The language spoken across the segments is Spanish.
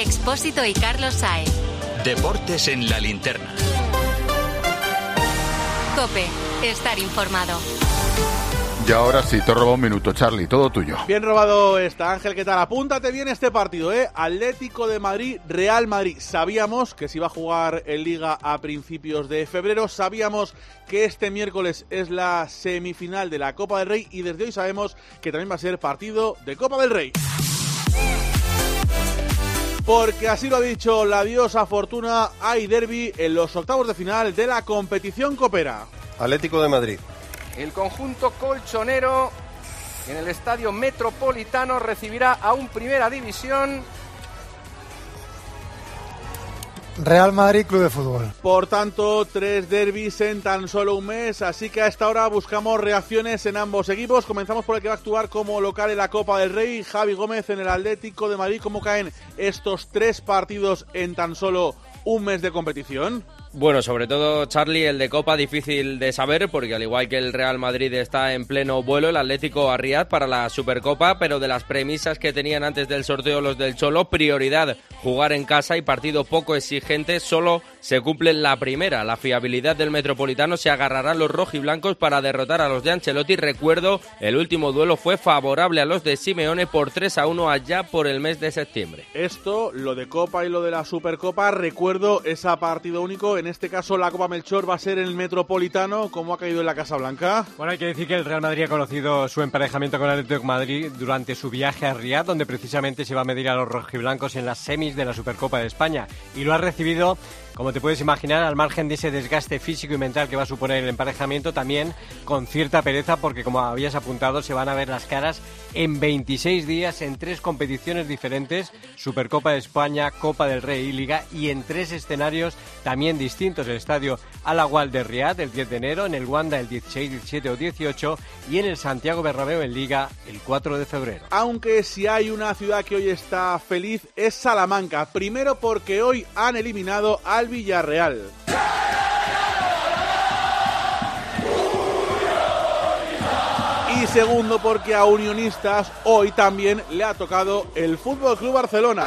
Expósito y Carlos Saez. Deportes en la linterna. Cope, estar informado. Y ahora sí, te robo un minuto, Charlie, todo tuyo. Bien robado está, Ángel, ¿qué tal? Apúntate bien este partido, ¿eh? Atlético de Madrid, Real Madrid. Sabíamos que se iba a jugar en Liga a principios de febrero, sabíamos que este miércoles es la semifinal de la Copa del Rey y desde hoy sabemos que también va a ser partido de Copa del Rey. Porque así lo ha dicho la diosa Fortuna, hay derby en los octavos de final de la competición copera. Atlético de Madrid. El conjunto colchonero en el estadio metropolitano recibirá a un primera división. Real Madrid Club de Fútbol. Por tanto, tres derbis en tan solo un mes, así que a esta hora buscamos reacciones en ambos equipos. Comenzamos por el que va a actuar como local en la Copa del Rey, Javi Gómez en el Atlético de Madrid. ¿Cómo caen estos tres partidos en tan solo un mes de competición? Bueno, sobre todo Charlie, el de Copa difícil de saber porque al igual que el Real Madrid está en pleno vuelo, el Atlético a Riyadh para la Supercopa, pero de las premisas que tenían antes del sorteo los del Cholo, prioridad jugar en casa y partido poco exigente, solo se cumple la primera. La fiabilidad del Metropolitano se agarrará a los rojiblancos para derrotar a los de Ancelotti. Recuerdo, el último duelo fue favorable a los de Simeone por 3 a 1 allá por el mes de septiembre. Esto, lo de Copa y lo de la Supercopa, recuerdo esa partido único en este caso la Copa Melchor va a ser el Metropolitano, como ha caído en la Casa Blanca. Bueno, hay que decir que el Real Madrid ha conocido su emparejamiento con el Atlético de Madrid durante su viaje a Riyadh, donde precisamente se va a medir a los rojiblancos en las semis de la Supercopa de España. Y lo ha recibido como te puedes imaginar, al margen de ese desgaste físico y mental que va a suponer el emparejamiento, también con cierta pereza, porque como habías apuntado, se van a ver las caras en 26 días en tres competiciones diferentes, Supercopa de España, Copa del Rey y Liga, y en tres escenarios también distintos, el estadio Alagual de Riyadh el 10 de enero, en el Wanda el 16, 17 o 18 y en el Santiago Bernabéu en Liga el 4 de febrero. Aunque si hay una ciudad que hoy está feliz es Salamanca, primero porque hoy han eliminado al Villarreal. Y segundo porque a Unionistas hoy también le ha tocado el Fútbol Club Barcelona.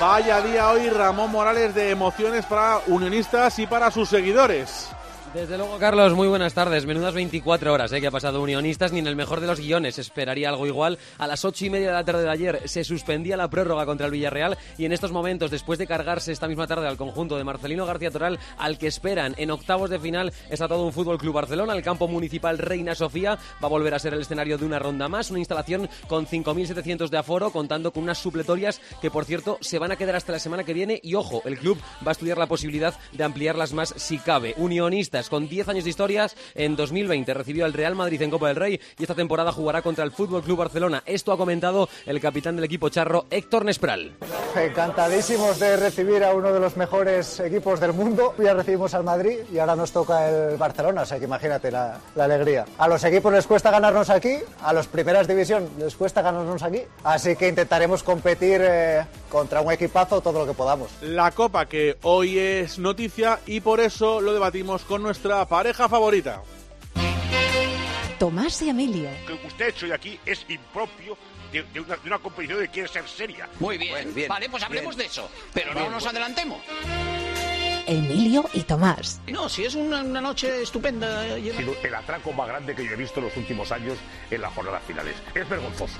Vaya día hoy Ramón Morales de emociones para Unionistas y para sus seguidores. Desde luego, Carlos, muy buenas tardes. Menudas 24 horas ¿eh? que ha pasado Unionistas, ni en el mejor de los guiones esperaría algo igual. A las ocho y media de la tarde de ayer se suspendía la prórroga contra el Villarreal y en estos momentos, después de cargarse esta misma tarde al conjunto de Marcelino García Toral, al que esperan en octavos de final, está todo un Fútbol Club Barcelona. El campo municipal Reina Sofía va a volver a ser el escenario de una ronda más, una instalación con 5.700 de aforo, contando con unas supletorias que, por cierto, se van a quedar hasta la semana que viene. Y ojo, el club va a estudiar la posibilidad de ampliarlas más si cabe. Unionistas con 10 años de historias, en 2020 recibió al Real Madrid en Copa del Rey y esta temporada jugará contra el Fútbol Club Barcelona. Esto ha comentado el capitán del equipo charro, Héctor Nespral. Encantadísimos de recibir a uno de los mejores equipos del mundo. Ya recibimos al Madrid y ahora nos toca el Barcelona, o sea que imagínate la, la alegría. A los equipos les cuesta ganarnos aquí, a los primeras división les cuesta ganarnos aquí, así que intentaremos competir eh, contra un equipazo todo lo que podamos. La Copa que hoy es noticia y por eso lo debatimos con nuestra pareja favorita. Tomás y Emilio. Lo que usted ha hecho de aquí es impropio de, de una, de una competición que quiere ser seria. Muy bien. Vale, pues hablemos de eso. Pero no nos adelantemos. Emilio y Tomás. No, si es una, una noche estupenda. Ha sido el atraco más grande que yo he visto en los últimos años en las jornadas finales. Es vergonzoso.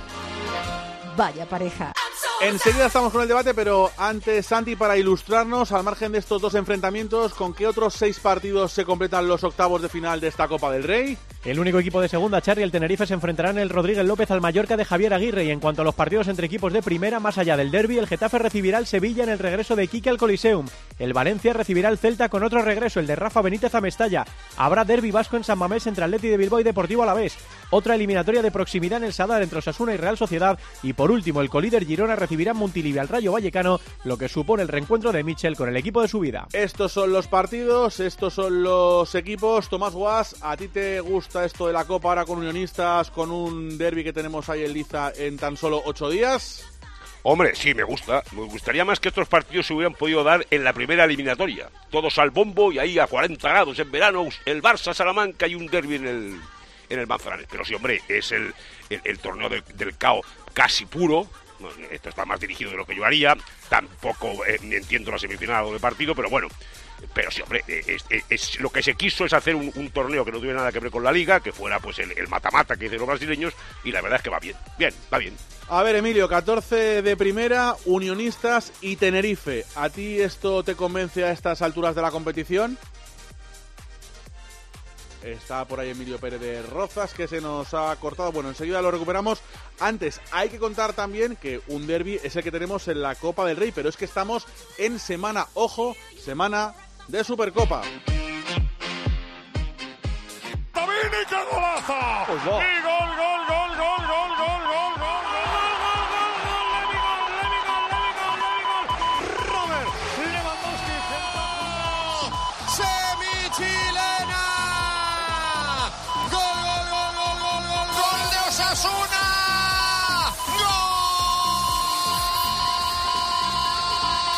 Vaya pareja. Enseguida estamos con el debate, pero antes, Santi, para ilustrarnos, al margen de estos dos enfrentamientos, ¿con qué otros seis partidos se completan los octavos de final de esta Copa del Rey? El único equipo de segunda, Charlie, el Tenerife, se enfrentará en el Rodríguez López al Mallorca de Javier Aguirre. Y en cuanto a los partidos entre equipos de primera, más allá del derby, el Getafe recibirá al Sevilla en el regreso de Quique al Coliseum. El Valencia recibirá al Celta con otro regreso, el de Rafa Benítez a Mestalla. Habrá derby vasco en San Mamés entre Atleti de Bilbao y Deportivo Alavés. Otra eliminatoria de proximidad en el Sadar entre Osasuna y Real Sociedad. Y por último, el colíder Girona recibirá en Montilivi al Rayo Vallecano, lo que supone el reencuentro de Michel con el equipo de su vida. Estos son los partidos, estos son los equipos. Tomás Guas, ¿a ti te gusta esto de la Copa ahora con Unionistas, con un derby que tenemos ahí en Liza en tan solo ocho días? Hombre, sí, me gusta. Me gustaría más que estos partidos se hubieran podido dar en la primera eliminatoria. Todos al bombo y ahí a 40 grados en verano, el Barça Salamanca y un derby en el, en el Manzanares. Pero sí, hombre, es el, el, torneo de- del CAO casi puro. Esto está más dirigido de lo que yo haría. Tampoco eh, entiendo la semifinal o de partido, pero bueno. Pero sí, hombre, eh, es, es- lo que se quiso es hacer un, torneo que no tuviera nada que ver con la liga, que fuera pues el el mata-mata que dicen los brasileños, y la verdad es que va bien, bien, va bien. A ver, Emilio, 14 de primera, Unionistas y Tenerife. ¿A ti esto te convence a estas alturas de la competición? Está por ahí Emilio Pérez de Rozas, que se nos ha cortado. Bueno, enseguida lo recuperamos. Antes, hay que contar también que un derby es el que tenemos en la Copa del Rey, pero es que estamos en semana, ojo, semana de Supercopa. ¡Tamini, qué golazo! Pues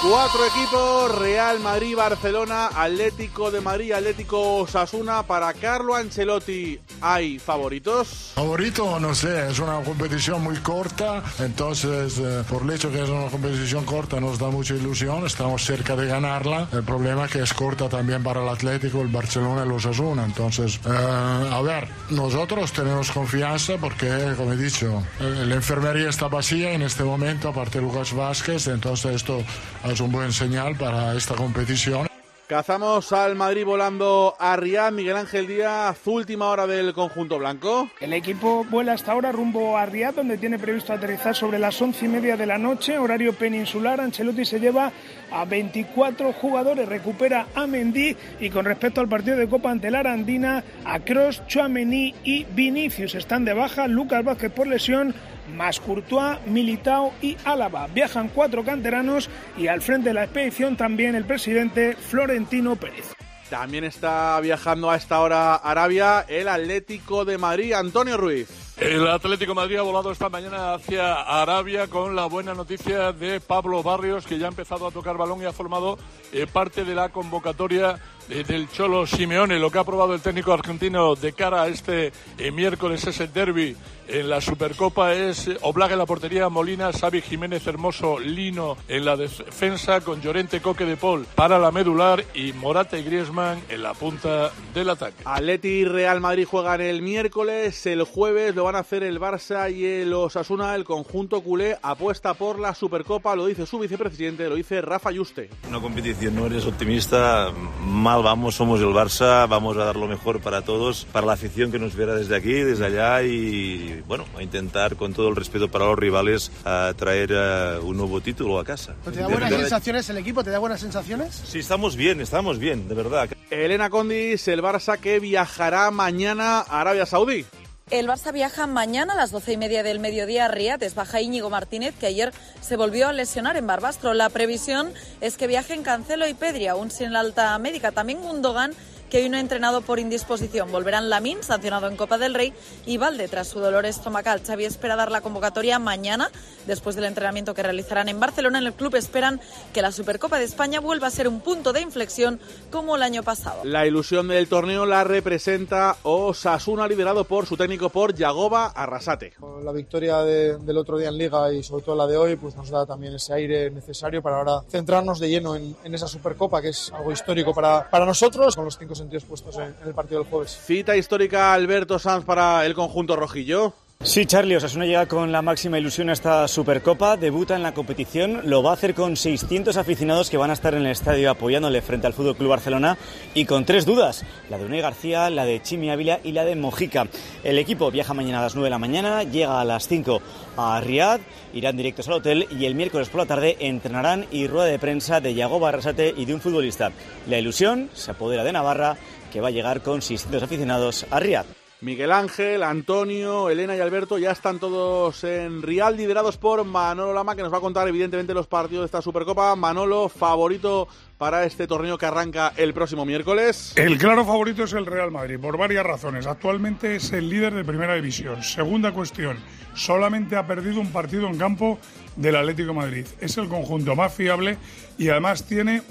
Cuatro equipos, Real Madrid, Barcelona, Atlético de Madrid, Atlético Osasuna. Para Carlo Ancelotti, ¿hay favoritos? Favorito, no sé, es una competición muy corta, entonces eh, por el hecho que es una competición corta nos da mucha ilusión, estamos cerca de ganarla. El problema es que es corta también para el Atlético, el Barcelona y los Osasuna. Entonces, eh, a ver, nosotros tenemos confianza porque, como he dicho, eh, la enfermería está vacía en este momento, aparte de Lucas Vázquez, entonces esto es un buen señal para esta competición. Cazamos al Madrid volando a Riyadh, Miguel Ángel Díaz, última hora del conjunto blanco. El equipo vuela hasta ahora rumbo a Riyadh, donde tiene previsto aterrizar sobre las once y media de la noche, horario peninsular. Ancelotti se lleva a 24 jugadores, recupera a Mendy y con respecto al partido de Copa ante la Arandina, a Kroos, Chouameni y Vinicius están de baja, Lucas Vázquez por lesión, más Courtois, Militao y Álava. Viajan cuatro canteranos y al frente de la expedición también el presidente Florentino Pérez. También está viajando a esta hora Arabia el Atlético de Madrid, Antonio Ruiz. El Atlético de Madrid ha volado esta mañana hacia Arabia con la buena noticia de Pablo Barrios, que ya ha empezado a tocar balón y ha formado eh, parte de la convocatoria del Cholo Simeone. Lo que ha aprobado el técnico argentino de cara a este eh, miércoles es el derby en la Supercopa es eh, Oblak en la portería, Molina, Xavi Jiménez, Hermoso, Lino en la defensa con Llorente, Coque de Paul para la medular y Morata y Griezmann en la punta del ataque. Atleti y Real Madrid juegan el miércoles, el jueves lo van a hacer el Barça y el Osasuna, el conjunto culé apuesta por la Supercopa, lo dice su vicepresidente, lo dice Rafa Yuste. Una competición, no eres optimista, mal vamos, somos el Barça, vamos a dar lo mejor para todos, para la afición que nos viera desde aquí, desde allá y bueno, a intentar con todo el respeto para los rivales a traer eh, un nuevo título a casa. ¿Te da buenas sensaciones el equipo? ¿Te da buenas sensaciones? Sí, estamos bien, estamos bien, de verdad. Elena Condis, el Barça que viajará mañana a Arabia Saudí. El Barça viaja mañana a las doce y media del mediodía a Riyadh. Baja Íñigo Martínez, que ayer se volvió a lesionar en Barbastro. La previsión es que viajen Cancelo y Pedri, aún sin la alta médica. También Gundogan, que hoy no ha entrenado por indisposición. Volverán Lamin, sancionado en Copa del Rey, y Valde tras su dolor estomacal. Xavi espera dar la convocatoria mañana, después del entrenamiento que realizarán en Barcelona. En el club esperan que la Supercopa de España vuelva a ser un punto de inflexión como el año pasado. La ilusión del torneo la representa Osasuna, liderado por su técnico por Yagoba Arrasate. La victoria de- del otro día en Liga y sobre todo la de hoy pues nos da también ese aire necesario para ahora centrarnos de lleno en, en esa Supercopa que es algo histórico para, para nosotros con los cinco sentidos puestos en, en el partido del jueves. Cita histórica Alberto Sanz para el conjunto rojillo. Sí, Charlie, Osasuna llega con la máxima ilusión a esta Supercopa, debuta en la competición, lo va a hacer con 600 aficionados que van a estar en el estadio apoyándole frente al Fútbol Club Barcelona y con tres dudas, la de Unai García, la de Chimi Ávila y la de Mojica. El equipo viaja mañana a las 9 de la mañana, llega a las 5 a Riad, irán directos al hotel y el miércoles por la tarde entrenarán y rueda de prensa de Yago Barrasate y de un futbolista. La ilusión se apodera de Navarra, que va a llegar con 600 aficionados a Riad. Miguel Ángel, Antonio, Elena y Alberto ya están todos en Real, liderados por Manolo Lama, que nos va a contar evidentemente los partidos de esta Supercopa. Manolo, favorito para este torneo que arranca el próximo miércoles. El claro favorito es el Real Madrid, por varias razones. Actualmente es el líder de primera división. Segunda cuestión, solamente ha perdido un partido en campo del Atlético Madrid. Es el conjunto más fiable y además tiene,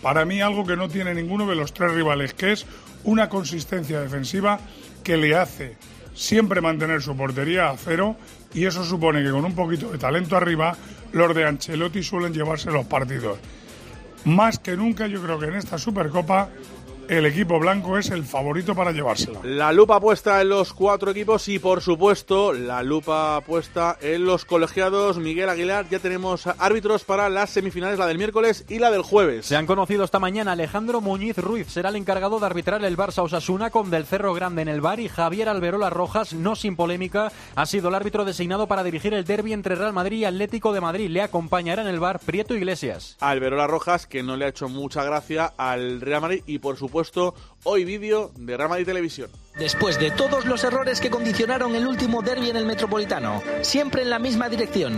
para mí, algo que no tiene ninguno de los tres rivales, que es una consistencia defensiva que le hace siempre mantener su portería a cero y eso supone que con un poquito de talento arriba, los de Ancelotti suelen llevarse los partidos. Más que nunca, yo creo que en esta Supercopa el equipo blanco es el favorito para llevársela. La lupa puesta en los cuatro equipos y, por supuesto, la lupa puesta en los colegiados. Miguel Aguilar, ya tenemos árbitros para las semifinales, la del miércoles y la del jueves. Se han conocido esta mañana. Alejandro Muñiz Ruiz será el encargado de arbitrar el Barça Osasuna con Del Cerro Grande en el bar y Javier Alberola Rojas, no sin polémica, ha sido el árbitro designado para dirigir el derby entre Real Madrid y Atlético de Madrid. Le acompañará en el bar Prieto Iglesias. Alberola Rojas, que no le ha hecho mucha gracia al Real Madrid y, por supuesto, hoy vídeo de Real Madrid Televisión. Después de todos los errores que condicionaron el último derby en el Metropolitano, siempre en la misma dirección.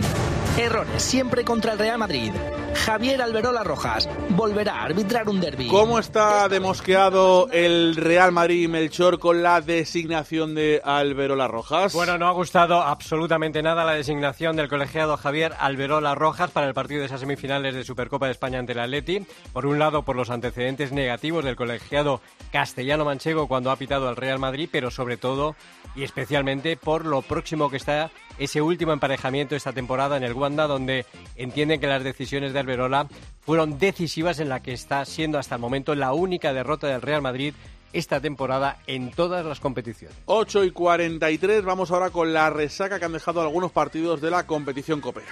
Errores siempre contra el Real Madrid. Javier Alberola Rojas volverá a arbitrar un derby. ¿Cómo está demosqueado el Real Madrid Melchor con la designación de Alberola Rojas? Bueno, no ha gustado absolutamente nada la designación del colegiado Javier Alberola Rojas para el partido de esas semifinales de Supercopa de España ante el Atleti. Por un lado, por los antecedentes negativos del colegiado castellano-manchego cuando ha pitado al Real Madrid, pero sobre todo y especialmente por lo próximo que está ese último emparejamiento esta temporada en el Wanda, donde entienden que las decisiones de Alberola fueron decisivas en la que está siendo hasta el momento la única derrota del Real Madrid esta temporada en todas las competiciones. 8 y 43, vamos ahora con la resaca que han dejado algunos partidos de la competición copera.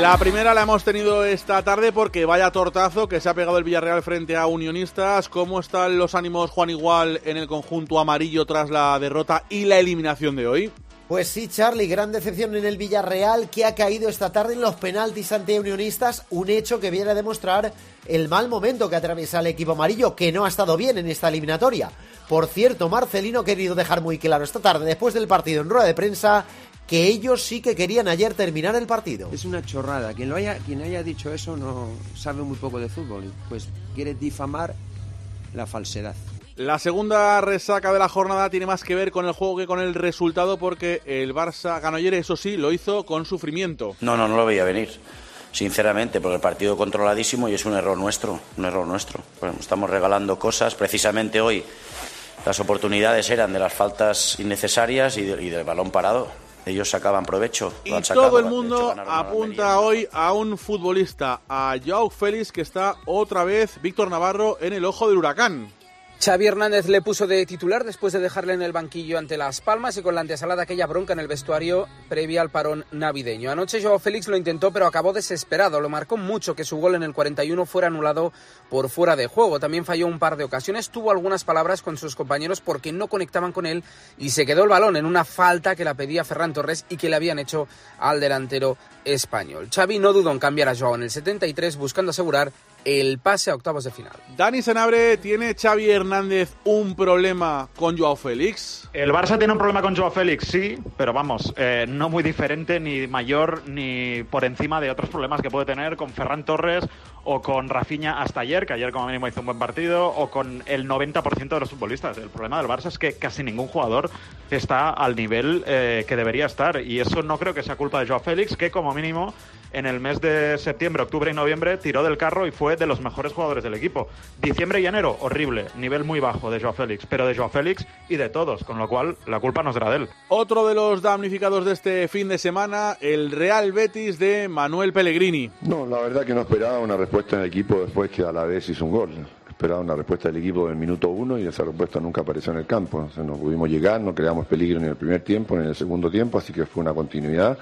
La primera la hemos tenido esta tarde porque vaya tortazo que se ha pegado el Villarreal frente a Unionistas. ¿Cómo están los ánimos, Juan Igual, en el conjunto amarillo tras la derrota y la eliminación de hoy? Pues sí, Charlie, gran decepción en el Villarreal que ha caído esta tarde en los penaltis ante Unionistas, un hecho que viene a demostrar el mal momento que atraviesa el equipo amarillo, que no ha estado bien en esta eliminatoria. Por cierto, Marcelino ha querido dejar muy claro esta tarde, después del partido en rueda de prensa, que ellos sí que querían ayer terminar el partido. Es una chorrada. Quien, lo haya, quien haya dicho eso no sabe muy poco de fútbol. Pues quiere difamar la falsedad. La segunda resaca de la jornada tiene más que ver con el juego que con el resultado porque el Barça ganó ayer, eso sí, lo hizo con sufrimiento. No, no, no lo veía venir. Sinceramente, porque el partido controladísimo y es un error nuestro, un error nuestro. Bueno, estamos regalando cosas. Precisamente hoy las oportunidades eran de las faltas innecesarias y, de, y del balón parado ellos sacaban provecho. Y todo el mundo apunta hoy a un futbolista, a Joao Félix, que está otra vez Víctor Navarro en el ojo del huracán. Xavi Hernández le puso de titular después de dejarle en el banquillo ante Las Palmas y con la antesalada aquella bronca en el vestuario previa al parón navideño. Anoche Joao Félix lo intentó pero acabó desesperado. Lo marcó mucho que su gol en el 41 fuera anulado por fuera de juego. También falló un par de ocasiones. Tuvo algunas palabras con sus compañeros porque no conectaban con él y se quedó el balón en una falta que la pedía Ferran Torres y que le habían hecho al delantero español. Xavi no dudó en cambiar a Joao en el 73 buscando asegurar el pase a octavos de final. Dani Senabre, ¿tiene Xavi Hernández un problema con Joao Félix? El Barça tiene un problema con Joao Félix, sí, pero vamos, eh, no muy diferente, ni mayor, ni por encima de otros problemas que puede tener con Ferran Torres o con Rafinha hasta ayer, que ayer como mínimo hizo un buen partido, o con el 90% de los futbolistas. El problema del Barça es que casi ningún jugador está al nivel eh, que debería estar, y eso no creo que sea culpa de Joao Félix, que como mínimo en el mes de septiembre, octubre y noviembre tiró del carro y fue de los mejores jugadores del equipo. Diciembre y enero, horrible, nivel muy bajo de Joao Félix, pero de Joao Félix y de todos, con lo cual la culpa no será de él. Otro de los damnificados de este fin de semana, el Real Betis de Manuel Pellegrini. No, la verdad que no esperaba una respuesta en el equipo después que a la vez hizo un gol. Esperaba una respuesta del equipo en el minuto uno y esa respuesta nunca apareció en el campo. O sea, no pudimos llegar, no creamos peligro ni en el primer tiempo ni en el segundo tiempo, así que fue una continuidad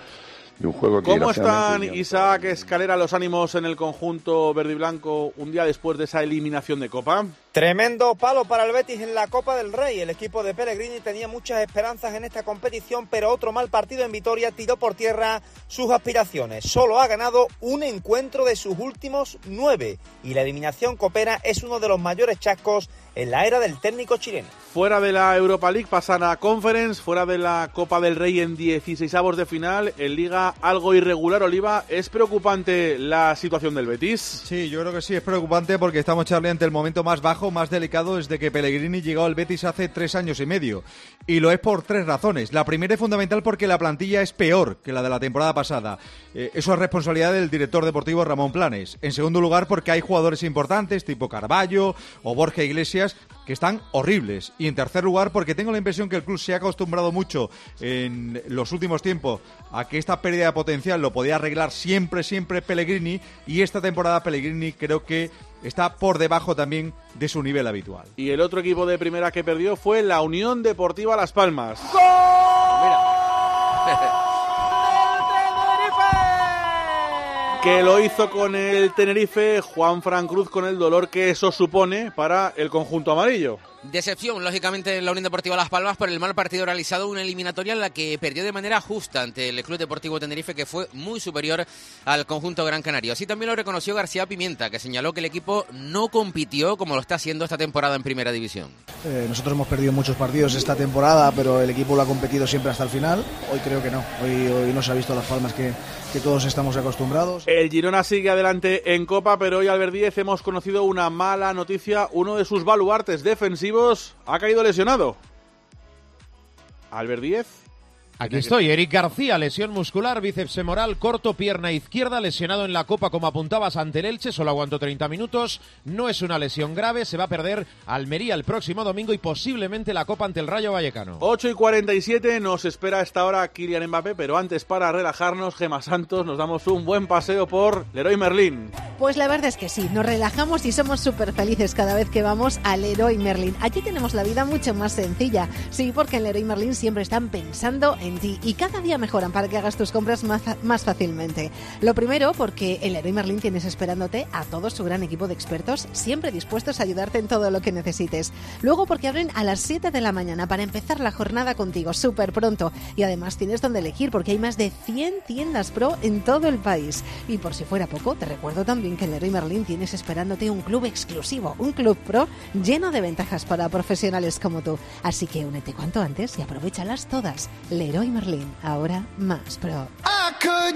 de un juego que ¿Cómo están Isaac Escalera los ánimos en el conjunto verde y blanco un día después de esa eliminación de Copa? Tremendo palo para el Betis en la Copa del Rey. El equipo de Pellegrini tenía muchas esperanzas en esta competición, pero otro mal partido en Vitoria tiró por tierra sus aspiraciones. Solo ha ganado un encuentro de sus últimos nueve y la eliminación copera es uno de los mayores chascos en la era del técnico chileno. Fuera de la Europa League pasan a Conference, fuera de la Copa del Rey en 16 avos de final, en Liga algo irregular, Oliva. ¿Es preocupante la situación del Betis? Sí, yo creo que sí, es preocupante porque estamos, Charlie, ante el momento más bajo, más delicado desde que Pellegrini llegó al Betis hace tres años y medio. Y lo es por tres razones. La primera es fundamental porque la plantilla es peor que la de la temporada pasada. Eh, eso es responsabilidad del director deportivo Ramón Planes. En segundo lugar, porque hay jugadores importantes tipo Carballo o Borja Iglesias que están horribles. Y en tercer lugar, porque tengo la impresión que el club se ha acostumbrado mucho en los últimos tiempos a que esta pérdida de potencial lo podía arreglar siempre, siempre Pellegrini. Y esta temporada Pellegrini creo que está por debajo también de su nivel habitual. Y el otro equipo de primera que perdió fue la Unión Deportiva Las Palmas. que lo hizo con el Tenerife, Juan Fran Cruz, con el dolor que eso supone para el conjunto amarillo. Decepción, lógicamente, en la Unión Deportiva Las Palmas por el mal partido realizado, una eliminatoria en la que perdió de manera justa ante el Club Deportivo Tenerife, que fue muy superior al conjunto Gran Canario. Así también lo reconoció García Pimienta, que señaló que el equipo no compitió como lo está haciendo esta temporada en Primera División. Eh, nosotros hemos perdido muchos partidos esta temporada, pero el equipo lo ha competido siempre hasta el final. Hoy creo que no. Hoy, hoy no se ha visto Las Palmas que, que todos estamos acostumbrados. El Girona sigue adelante en Copa, pero hoy Albert Díez hemos conocido una mala noticia. Uno de sus baluartes defensivos ha caído lesionado. Albert Díez. Aquí estoy, Eric García, lesión muscular, bíceps femoral, corto, pierna izquierda, lesionado en la Copa como apuntabas ante el Elche, solo aguantó 30 minutos, no es una lesión grave, se va a perder Almería el próximo domingo y posiblemente la Copa ante el Rayo Vallecano. 8 y 47 nos espera a esta hora Kylian Mbappé, pero antes para relajarnos, Gema Santos, nos damos un buen paseo por Leroy Merlin. Pues la verdad es que sí, nos relajamos y somos súper felices cada vez que vamos al Leroy Merlin. Allí tenemos la vida mucho más sencilla, sí, porque en Leroy Merlin siempre están pensando en ti y cada día mejoran para que hagas tus compras más, más fácilmente. Lo primero, porque en Leroy Merlin tienes esperándote a todo su gran equipo de expertos, siempre dispuestos a ayudarte en todo lo que necesites. Luego, porque abren a las 7 de la mañana para empezar la jornada contigo súper pronto. Y además tienes donde elegir, porque hay más de 100 tiendas pro en todo el país. Y por si fuera poco, te recuerdo también que en Leroy Merlin tienes esperándote un club exclusivo, un club pro lleno de ventajas para profesionales como tú. Así que únete cuanto antes y aprovechalas todas. Leroy Merlin, ahora más pro.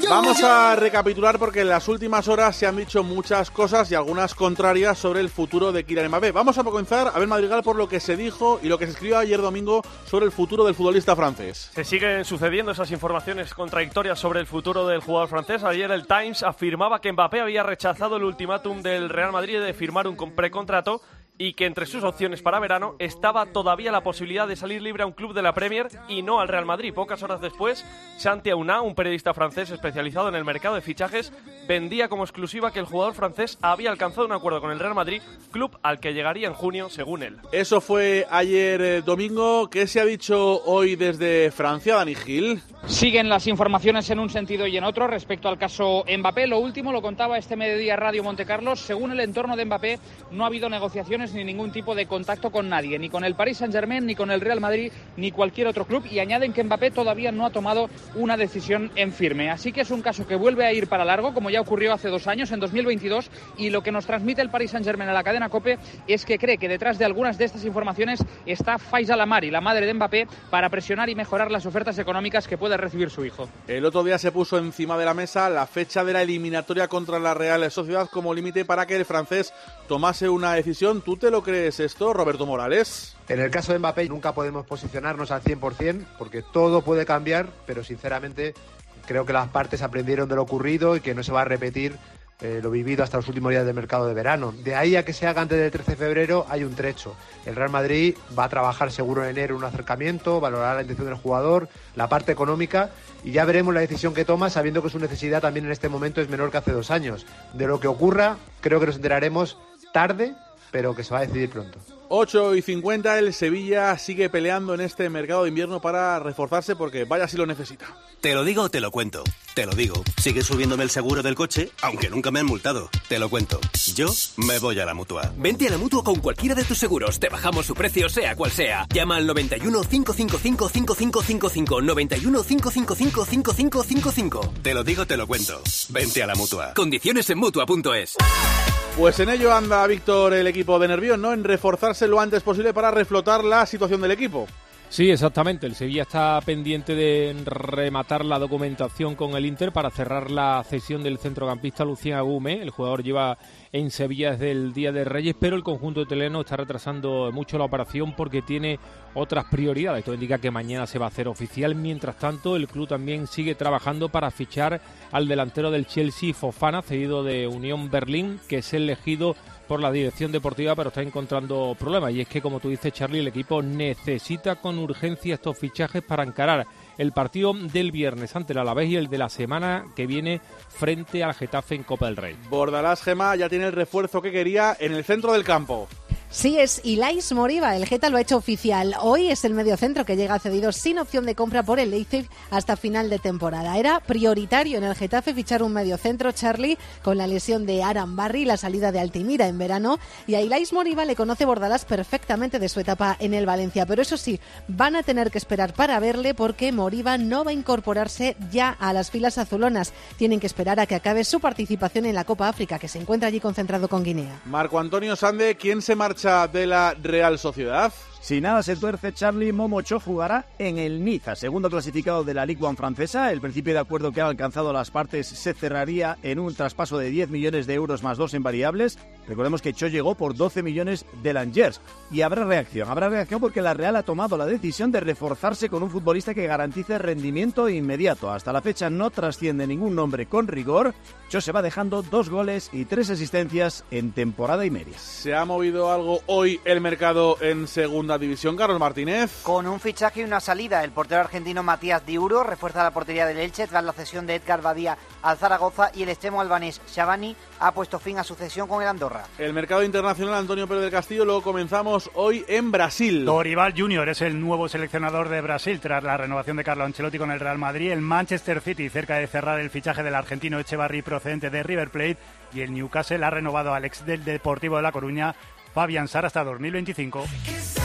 Vamos a recapitular porque en las últimas horas se han dicho muchas cosas y algunas contrarias sobre el futuro de Kylian Mbappé. Vamos a comenzar a ver Madrigal por lo que se dijo y lo que se escribió ayer domingo sobre el futuro del futbolista francés. Se siguen sucediendo esas informaciones contradictorias sobre el futuro del jugador francés. Ayer el Times afirmaba que Mbappé había rechazado el ultimátum del Real Madrid de firmar un precontrato y que entre sus opciones para verano estaba todavía la posibilidad de salir libre a un club de la Premier y no al Real Madrid. Pocas horas después, Santi Auna, un periodista francés especializado en el mercado de fichajes, vendía como exclusiva que el jugador francés había alcanzado un acuerdo con el Real Madrid, club al que llegaría en junio, según él. Eso fue ayer eh, domingo. ¿Qué se ha dicho hoy desde Francia, Dani Gil? Siguen las informaciones en un sentido y en otro respecto al caso Mbappé. Lo último lo contaba este mediodía Radio Montecarlos. Según el entorno de Mbappé, no ha habido negociaciones ni ningún tipo de contacto con nadie, ni con el Paris Saint-Germain, ni con el Real Madrid, ni cualquier otro club. Y añaden que Mbappé todavía no ha tomado una decisión en firme. Así que es un caso que vuelve a ir para largo, como ya ocurrió hace dos años, en 2022. Y lo que nos transmite el Paris Saint-Germain a la cadena COPE es que cree que detrás de algunas de estas informaciones está Faisal Amari, la madre de Mbappé, para presionar y mejorar las ofertas económicas que puede recibir su hijo. El otro día se puso encima de la mesa la fecha de la eliminatoria contra la Real Sociedad como límite para que el francés tomase una decisión. ¿Tú te lo crees esto, Roberto Morales? En el caso de Mbappé nunca podemos posicionarnos al 100% porque todo puede cambiar, pero sinceramente creo que las partes aprendieron de lo ocurrido y que no se va a repetir eh, lo vivido hasta los últimos días del mercado de verano. De ahí a que se haga antes del 13 de febrero hay un trecho. El Real Madrid va a trabajar seguro en enero un acercamiento, valorará la intención del jugador, la parte económica y ya veremos la decisión que toma sabiendo que su necesidad también en este momento es menor que hace dos años. De lo que ocurra creo que nos enteraremos tarde, pero que se va a decidir pronto. 8 y 50, el Sevilla sigue peleando en este mercado de invierno para reforzarse porque vaya si lo necesita. Te lo digo, te lo cuento. Te lo digo. Sigue subiéndome el seguro del coche, aunque nunca me han multado. Te lo cuento. Yo me voy a la mutua. Vente a la mutua con cualquiera de tus seguros. Te bajamos su precio, sea cual sea. Llama al 91 555 5555. 91 555 5555. Te lo digo, te lo cuento. Vente a la mutua. Condiciones en mutua.es. Pues en ello anda Víctor el equipo de Nervión, ¿no? En reforzarse lo antes posible para reflotar la situación del equipo. Sí, exactamente. El Sevilla está pendiente de rematar la documentación con el Inter para cerrar la cesión del centrocampista Lucien Agume. El jugador lleva en Sevilla desde el Día de Reyes, pero el conjunto teleno está retrasando mucho la operación porque tiene otras prioridades. Esto indica que mañana se va a hacer oficial. Mientras tanto, el club también sigue trabajando para fichar al delantero del Chelsea, Fofana, cedido de Unión Berlín, que es elegido por la dirección deportiva, pero está encontrando problemas. Y es que, como tú dices, Charlie, el equipo necesita con urgencia estos fichajes para encarar el partido del viernes ante el Alavés y el de la semana que viene frente al Getafe en Copa del Rey. Bordalás Gema ya tiene el refuerzo que quería en el centro del campo. Sí, es Ilais Moriba. El Geta lo ha hecho oficial. Hoy es el mediocentro que llega cedido sin opción de compra por el Leipzig hasta final de temporada. Era prioritario en el Getafe fichar un mediocentro, Charlie, con la lesión de Aran Barry y la salida de Altimira en verano. Y a Ilais Moriba le conoce Bordalás perfectamente de su etapa en el Valencia. Pero eso sí, van a tener que esperar para verle porque Moriba no va a incorporarse ya a las filas azulonas. Tienen que esperar a que acabe su participación en la Copa África, que se encuentra allí concentrado con Guinea. Marco Antonio Sande, ¿quién se marcha? De la Real Sociedad. Si nada se tuerce, Charlie Momocho jugará en el Niza, segundo clasificado de la Ligue 1 francesa. El principio de acuerdo que han alcanzado las partes se cerraría en un traspaso de 10 millones de euros más dos en variables. Recordemos que Cho llegó por 12 millones de Langers. Y habrá reacción, habrá reacción porque la Real ha tomado la decisión de reforzarse con un futbolista que garantice rendimiento inmediato. Hasta la fecha no trasciende ningún nombre con rigor. Cho se va dejando dos goles y tres asistencias en temporada y media. ¿Se ha movido algo hoy el mercado en segunda división, Carlos Martínez? Con un fichaje y una salida, el portero argentino Matías Diuro refuerza la portería del Elche tras la cesión de Edgar Badía al Zaragoza y el extremo albanés Shabani ha puesto fin a su cesión con el Andorra. El mercado internacional Antonio Pérez del Castillo lo comenzamos hoy en Brasil. Dorival Junior es el nuevo seleccionador de Brasil tras la renovación de Carlo Ancelotti con el Real Madrid. El Manchester City cerca de cerrar el fichaje del argentino Echevarri procedente de River Plate y el Newcastle ha renovado al ex del Deportivo de La Coruña Fabián Sar hasta 2025.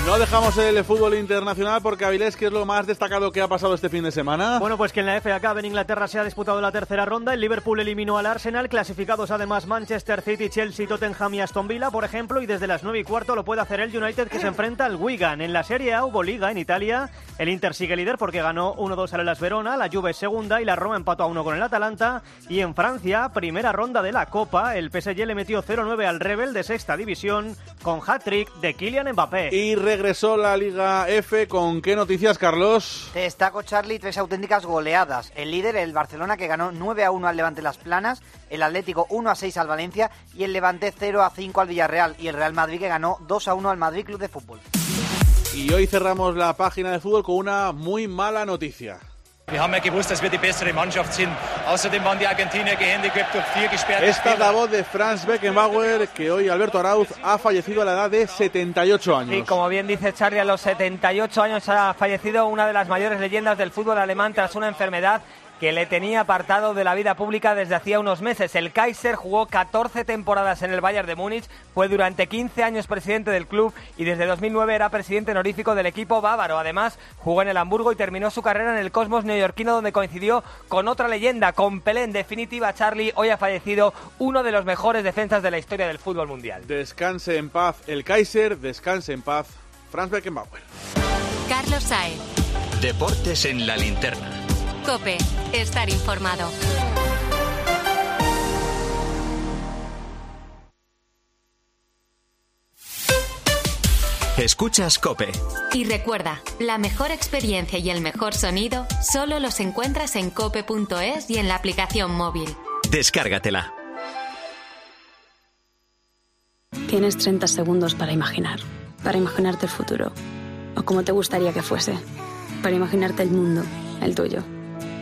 No dejamos el fútbol internacional porque Avilés, ¿qué es lo más destacado que ha pasado este fin de semana? Bueno, pues que en la FA Cup en Inglaterra se ha disputado la tercera ronda. El Liverpool eliminó al Arsenal, clasificados además Manchester City, Chelsea, Tottenham y Aston Villa, por ejemplo, y desde las 9 y cuarto lo puede hacer el United que se enfrenta al Wigan. En la Serie A hubo liga en Italia. El Inter sigue líder porque ganó 1-2 al Las Verona, la Juve segunda y la Roma empató a 1 con el Atalanta. Y en Francia, primera ronda de la Copa, el PSG le metió 0-9 al Rebel de sexta división con hat-trick de Kylian Mbappé. Y regresó la Liga F. ¿Con qué noticias, Carlos? Te destaco, Charlie, tres auténticas goleadas. El líder, el Barcelona, que ganó 9 a 1 al Levante Las Planas, el Atlético 1 a 6 al Valencia y el Levante 0 a 5 al Villarreal y el Real Madrid que ganó 2 a 1 al Madrid Club de Fútbol. Y hoy cerramos la página de fútbol con una muy mala noticia. Esta es la voz de Franz Beckenbauer, que hoy Alberto Arauz ha fallecido a la edad de 78 años. Y como bien dice Charlie, a los 78 años ha fallecido una de las mayores leyendas del fútbol alemán tras una enfermedad que le tenía apartado de la vida pública desde hacía unos meses. El Kaiser jugó 14 temporadas en el Bayern de Múnich, fue durante 15 años presidente del club y desde 2009 era presidente honorífico del equipo bávaro. Además, jugó en el Hamburgo y terminó su carrera en el Cosmos neoyorquino donde coincidió con otra leyenda, con Pelé. En definitiva, Charlie hoy ha fallecido uno de los mejores defensas de la historia del fútbol mundial. Descanse en paz el Kaiser, descanse en paz Franz Beckenbauer. Carlos Saez. Deportes en la linterna. Cope, estar informado. Escuchas Cope. Y recuerda, la mejor experiencia y el mejor sonido solo los encuentras en cope.es y en la aplicación móvil. Descárgatela. Tienes 30 segundos para imaginar, para imaginarte el futuro, o como te gustaría que fuese, para imaginarte el mundo, el tuyo,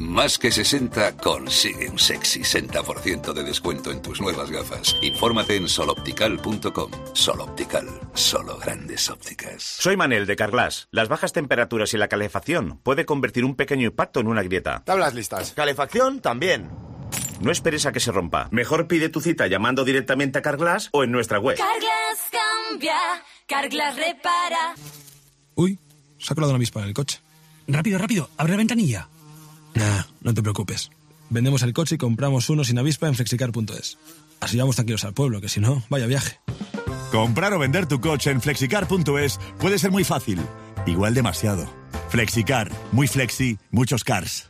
Más que 60 consigue un sexy 60% de descuento en tus nuevas gafas. Infórmate en soloptical.com. Soloptical, solo grandes ópticas. Soy Manel de Carglass. Las bajas temperaturas y la calefacción puede convertir un pequeño impacto en una grieta. Tablas listas. Calefacción también. No esperes a que se rompa. Mejor pide tu cita llamando directamente a Carglass o en nuestra web. Carglass cambia, Carglass repara. Uy, se ha colado una avispa en el coche. Rápido, rápido, abre la ventanilla. Nah, no te preocupes. Vendemos el coche y compramos uno sin avispa en flexicar.es. Así vamos tranquilos al pueblo, que si no, vaya viaje. Comprar o vender tu coche en flexicar.es puede ser muy fácil. Igual demasiado. Flexicar, muy flexi, muchos cars.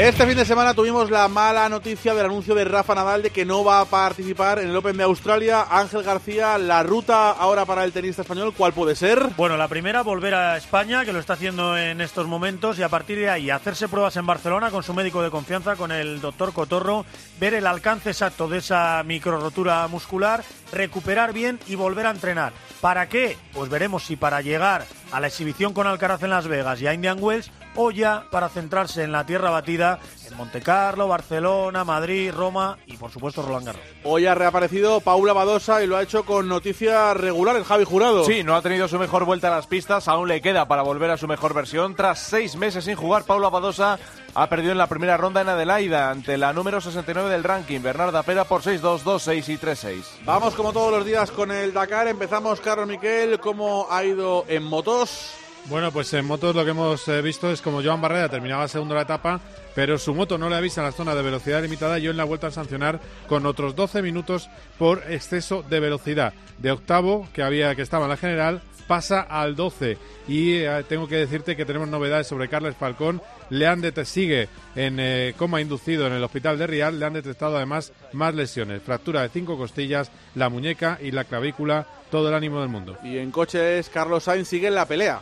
Este fin de semana tuvimos la mala noticia del anuncio de Rafa Nadal de que no va a participar en el Open de Australia. Ángel García, la ruta ahora para el tenista español, ¿cuál puede ser? Bueno, la primera, volver a España, que lo está haciendo en estos momentos, y a partir de ahí hacerse pruebas en Barcelona con su médico de confianza, con el doctor Cotorro, ver el alcance exacto de esa micro rotura muscular, recuperar bien y volver a entrenar. ¿Para qué? Pues veremos si para llegar a la exhibición con Alcaraz en Las Vegas y a Indian Wells o ya para centrarse en la tierra batida en Monte Carlo, Barcelona, Madrid, Roma y por supuesto Roland Garros. Hoy ha reaparecido Paula Badosa y lo ha hecho con noticias regulares, Javi Jurado. Sí, no ha tenido su mejor vuelta a las pistas, aún le queda para volver a su mejor versión. Tras seis meses sin jugar, Paula Badosa ha perdido en la primera ronda en Adelaida ante la número 69 del ranking, Bernarda Pera, por 6-2, 2-6 y 3-6. Vamos como todos los días con el Dakar. Empezamos, Carlos Miquel, ¿cómo ha ido en motos? Bueno, pues en motos lo que hemos eh, visto es como Joan Barrera terminaba segunda la etapa, pero su moto no le avisa en la zona de velocidad limitada y en la vuelta a sancionar con otros 12 minutos por exceso de velocidad. De octavo, que había que estaba en la general, pasa al 12. Y eh, tengo que decirte que tenemos novedades sobre Carles Falcón. Le han sigue en eh, coma inducido en el hospital de Rial. Le han detectado además más lesiones: fractura de cinco costillas, la muñeca y la clavícula. Todo el ánimo del mundo. Y en coches, Carlos Sainz sigue en la pelea.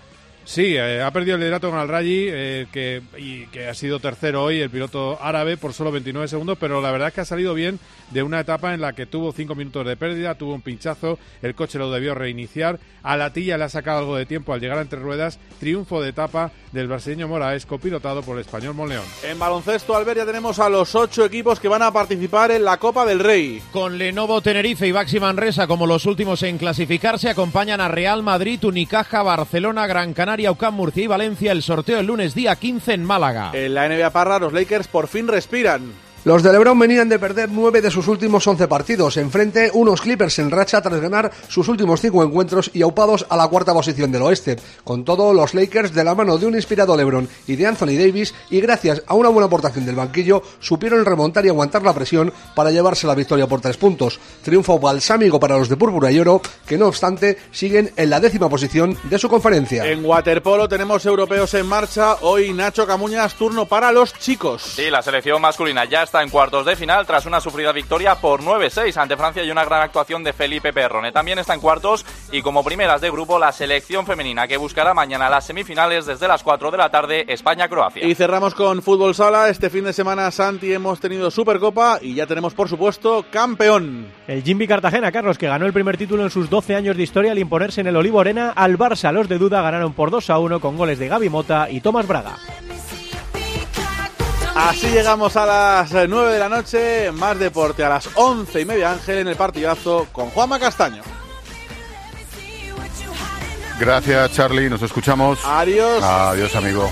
Sí, eh, ha perdido el liderato con Al Rayi, eh, que, y que ha sido tercero hoy, el piloto árabe, por solo 29 segundos, pero la verdad es que ha salido bien de una etapa en la que tuvo cinco minutos de pérdida, tuvo un pinchazo, el coche lo debió reiniciar, a la tilla le ha sacado algo de tiempo al llegar entre ruedas, triunfo de etapa del brasileño Moraes, copilotado por el español Monleón. En baloncesto, Albert, ya tenemos a los ocho equipos que van a participar en la Copa del Rey. Con Lenovo, Tenerife y Baxi Manresa como los últimos en clasificarse, acompañan a Real Madrid, Unicaja, Barcelona, Gran Canaria, UCAM, Murcia y Valencia. El sorteo el lunes día 15 en Málaga. En la NBA Parra, los Lakers por fin respiran. Los de LeBron venían de perder nueve de sus últimos once partidos. Enfrente, unos Clippers en racha tras ganar sus últimos cinco encuentros y aupados a la cuarta posición del oeste. Con todo, los Lakers, de la mano de un inspirado LeBron y de Anthony Davis, y gracias a una buena aportación del banquillo, supieron remontar y aguantar la presión para llevarse la victoria por tres puntos. Triunfo balsámico para los de Púrpura y Oro, que no obstante siguen en la décima posición de su conferencia. En waterpolo tenemos europeos en marcha. Hoy Nacho Camuñas, turno para los chicos. Sí, la selección masculina ya está en cuartos de final tras una sufrida victoria por 9-6 ante Francia y una gran actuación de Felipe Perrone. También está en cuartos y como primeras de grupo la selección femenina que buscará mañana las semifinales desde las 4 de la tarde España-Croacia. Y cerramos con fútbol sala. Este fin de semana, Santi, hemos tenido Supercopa y ya tenemos, por supuesto, campeón. El Jimmy Cartagena, Carlos, que ganó el primer título en sus 12 años de historia al imponerse en el Olivo Arena al Barça. Los de Duda ganaron por 2 a 1 con goles de Gaby Mota y Tomás Braga. Así llegamos a las 9 de la noche, más deporte a las 11 y media Ángel en el partidazo con Juanma Castaño. Gracias Charlie, nos escuchamos. Adiós. Adiós amigo.